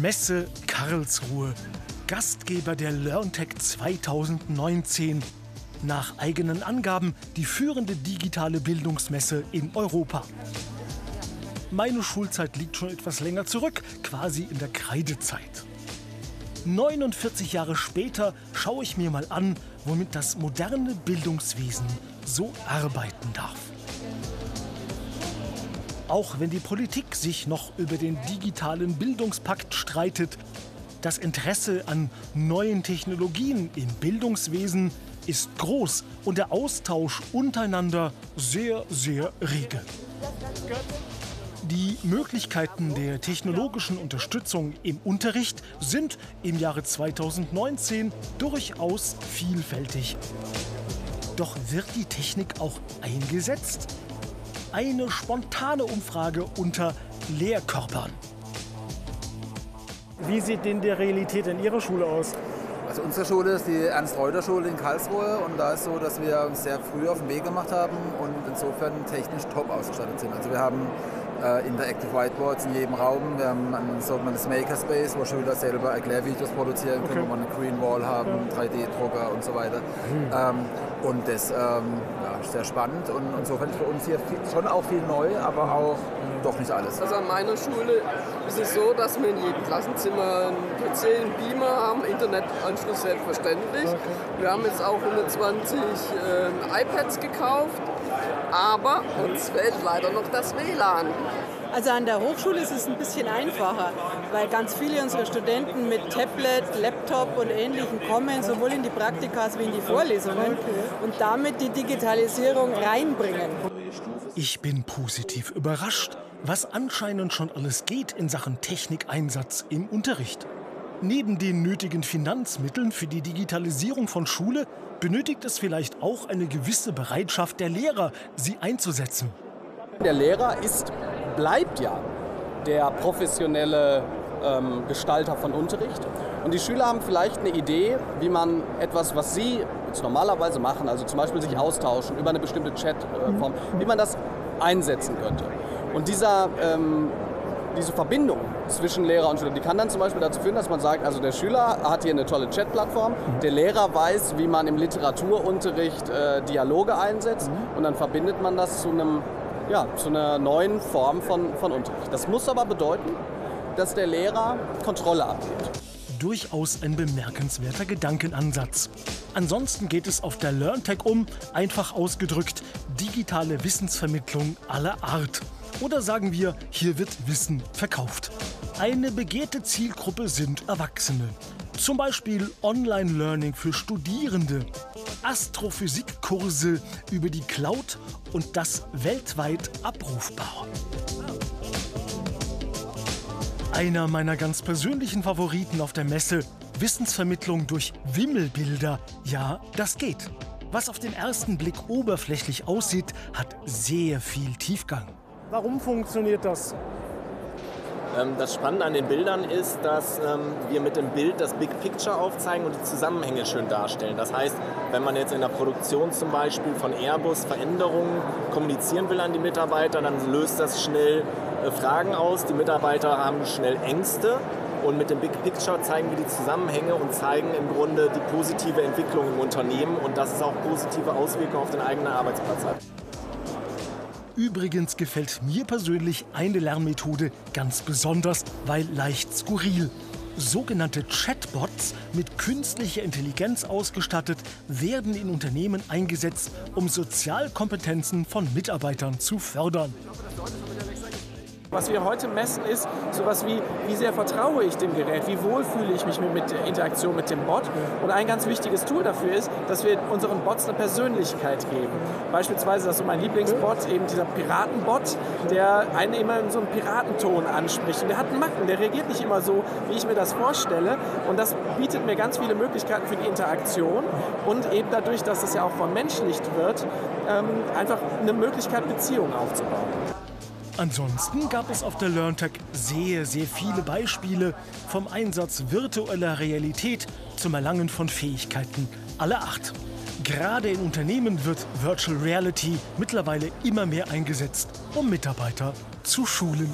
Messe Karlsruhe, Gastgeber der LearnTech 2019. Nach eigenen Angaben die führende digitale Bildungsmesse in Europa. Meine Schulzeit liegt schon etwas länger zurück, quasi in der Kreidezeit. 49 Jahre später schaue ich mir mal an, womit das moderne Bildungswesen so arbeiten darf. Auch wenn die Politik sich noch über den digitalen Bildungspakt streitet, das Interesse an neuen Technologien im Bildungswesen ist groß und der Austausch untereinander sehr, sehr rege. Die Möglichkeiten der technologischen Unterstützung im Unterricht sind im Jahre 2019 durchaus vielfältig. Doch wird die Technik auch eingesetzt? Eine spontane Umfrage unter Lehrkörpern. Wie sieht denn die Realität in Ihrer Schule aus? Also unsere Schule ist die Ernst-Reuter-Schule in Karlsruhe und da ist so, dass wir uns sehr früh auf den Weg gemacht haben und insofern technisch top ausgestattet sind. Also wir haben äh, Interactive Whiteboards in jedem Raum. Wir haben ein sogenanntes Makerspace, wo Schüler selber Erklärvideos produzieren können, okay. wo wir eine Green Wall haben, ja. 3D-Drucker und so weiter. Mhm. Ähm, und das ähm, ja, ist sehr spannend und insofern ist für uns hier viel, schon auch viel neu, aber auch doch nicht alles. Also an meiner Schule ist es so, dass wir in jedem Klassenzimmer einen PC, einen Beamer haben, Internetanschluss selbstverständlich. Okay. Wir haben jetzt auch 120 äh, iPads gekauft aber uns fehlt leider noch das WLAN. Also an der Hochschule ist es ein bisschen einfacher, weil ganz viele unserer Studenten mit Tablet, Laptop und Ähnlichem kommen, sowohl in die Praktikas wie in die Vorlesungen und damit die Digitalisierung reinbringen. Ich bin positiv überrascht, was anscheinend schon alles geht in Sachen Technikeinsatz im Unterricht. Neben den nötigen Finanzmitteln für die Digitalisierung von Schule benötigt es vielleicht auch eine gewisse Bereitschaft der Lehrer, sie einzusetzen. Der Lehrer ist, bleibt ja der professionelle ähm, Gestalter von Unterricht. Und die Schüler haben vielleicht eine Idee, wie man etwas, was sie jetzt normalerweise machen, also zum Beispiel sich austauschen über eine bestimmte Chatform, mhm. wie man das einsetzen könnte. Und dieser ähm, diese Verbindung zwischen Lehrer und Schüler, die kann dann zum Beispiel dazu führen, dass man sagt, also der Schüler hat hier eine tolle Chatplattform, mhm. der Lehrer weiß, wie man im Literaturunterricht äh, Dialoge einsetzt mhm. und dann verbindet man das zu einem ja, zu einer neuen Form von, von Unterricht. Das muss aber bedeuten, dass der Lehrer Kontrolle abgibt. Durchaus ein bemerkenswerter Gedankenansatz. Ansonsten geht es auf der LearnTech um, einfach ausgedrückt, digitale Wissensvermittlung aller Art. Oder sagen wir, hier wird Wissen verkauft. Eine begehrte Zielgruppe sind Erwachsene. Zum Beispiel Online-Learning für Studierende, Astrophysikkurse über die Cloud und das weltweit abrufbar. Einer meiner ganz persönlichen Favoriten auf der Messe, Wissensvermittlung durch Wimmelbilder. Ja, das geht. Was auf den ersten Blick oberflächlich aussieht, hat sehr viel Tiefgang. Warum funktioniert das? Ähm, das Spannende an den Bildern ist, dass ähm, wir mit dem Bild das Big Picture aufzeigen und die Zusammenhänge schön darstellen. Das heißt, wenn man jetzt in der Produktion zum Beispiel von Airbus Veränderungen kommunizieren will an die Mitarbeiter, dann löst das schnell äh, Fragen aus. Die Mitarbeiter haben schnell Ängste. Und mit dem Big Picture zeigen wir die Zusammenhänge und zeigen im Grunde die positive Entwicklung im Unternehmen und dass es auch positive Auswirkungen auf den eigenen Arbeitsplatz hat. Übrigens gefällt mir persönlich eine Lernmethode ganz besonders, weil leicht skurril. Sogenannte Chatbots mit künstlicher Intelligenz ausgestattet werden in Unternehmen eingesetzt, um Sozialkompetenzen von Mitarbeitern zu fördern. Was wir heute messen ist sowas wie, wie sehr vertraue ich dem Gerät, wie wohl fühle ich mich mit der Interaktion mit dem Bot. Und ein ganz wichtiges Tool dafür ist, dass wir unseren Bots eine Persönlichkeit geben. Beispielsweise, das ist so mein Lieblingsbot, eben dieser Piratenbot, der einen immer in so einem Piratenton anspricht. Und der hat Macken, der reagiert nicht immer so, wie ich mir das vorstelle. Und das bietet mir ganz viele Möglichkeiten für die Interaktion und eben dadurch, dass es ja auch vermenschlicht wird, ähm, einfach eine Möglichkeit, Beziehungen aufzubauen. Ansonsten gab es auf der LearnTech sehr, sehr viele Beispiele vom Einsatz virtueller Realität zum Erlangen von Fähigkeiten aller Art. Gerade in Unternehmen wird Virtual Reality mittlerweile immer mehr eingesetzt, um Mitarbeiter zu schulen.